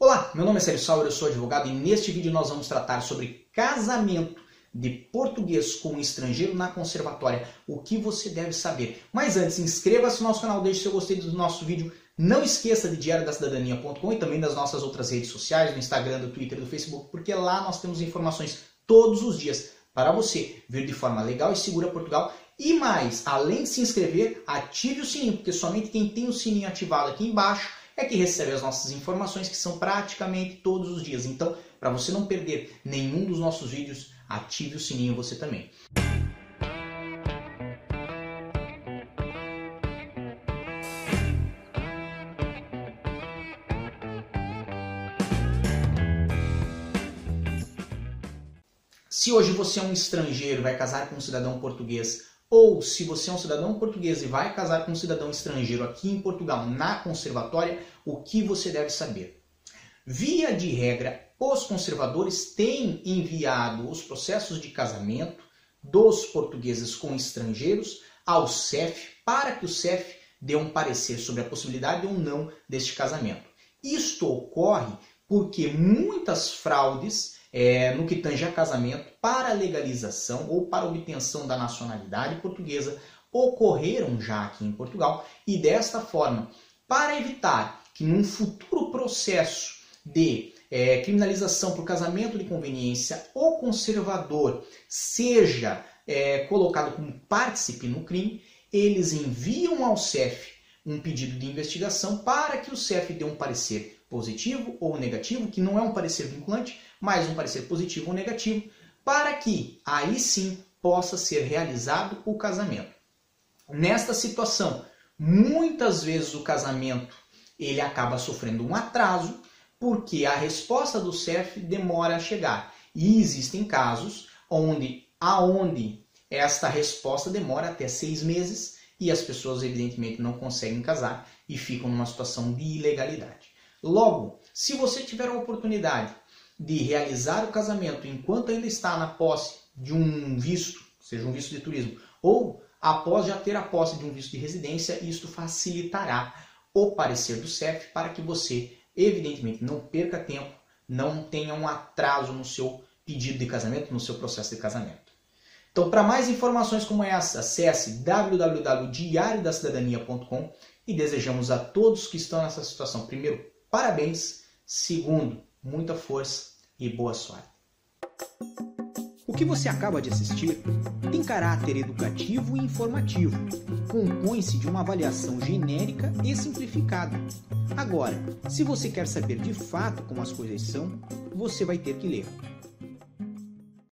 Olá, meu nome é Sérgio Sauer, eu sou advogado e neste vídeo nós vamos tratar sobre casamento de português com um estrangeiro na conservatória, o que você deve saber. Mas antes, inscreva-se no nosso canal, deixe seu gostei do nosso vídeo, não esqueça de diariodacidadania.com e também das nossas outras redes sociais, do Instagram, do Twitter, do Facebook, porque lá nós temos informações todos os dias para você vir de forma legal e segura Portugal. E mais, além de se inscrever, ative o sininho, porque somente quem tem o sininho ativado aqui embaixo é que recebe as nossas informações, que são praticamente todos os dias. Então, para você não perder nenhum dos nossos vídeos, ative o sininho você também. Se hoje você é um estrangeiro, vai casar com um cidadão português, ou se você é um cidadão português e vai casar com um cidadão estrangeiro aqui em Portugal, na conservatória, o que você deve saber? Via de regra, os conservadores têm enviado os processos de casamento dos portugueses com estrangeiros ao CEF para que o CEF dê um parecer sobre a possibilidade ou não deste casamento. Isto ocorre porque muitas fraudes é, no que tange a casamento para legalização ou para obtenção da nacionalidade portuguesa ocorreram já aqui em Portugal e desta forma, para evitar que num futuro processo de é, criminalização por casamento de conveniência o conservador seja é, colocado como partícipe no crime, eles enviam ao CEF um pedido de investigação para que o CEF dê um parecer positivo ou negativo, que não é um parecer vinculante, mas um parecer positivo ou negativo, para que aí sim possa ser realizado o casamento. Nesta situação, muitas vezes o casamento ele acaba sofrendo um atraso porque a resposta do CEF demora a chegar. E existem casos onde aonde esta resposta demora até seis meses e as pessoas evidentemente não conseguem casar e ficam numa situação de ilegalidade. Logo, se você tiver a oportunidade de realizar o casamento enquanto ainda está na posse de um visto, seja um visto de turismo, ou após já ter a posse de um visto de residência, isto facilitará o parecer do CEF para que você, evidentemente, não perca tempo, não tenha um atraso no seu pedido de casamento, no seu processo de casamento. Então, para mais informações como essa, acesse www.diariodacidadania.com e desejamos a todos que estão nessa situação, primeiro, parabéns, segundo, muita força e boa sorte. O que você acaba de assistir tem caráter educativo e informativo. Compõe-se de uma avaliação genérica e simplificada. Agora, se você quer saber de fato como as coisas são, você vai ter que ler.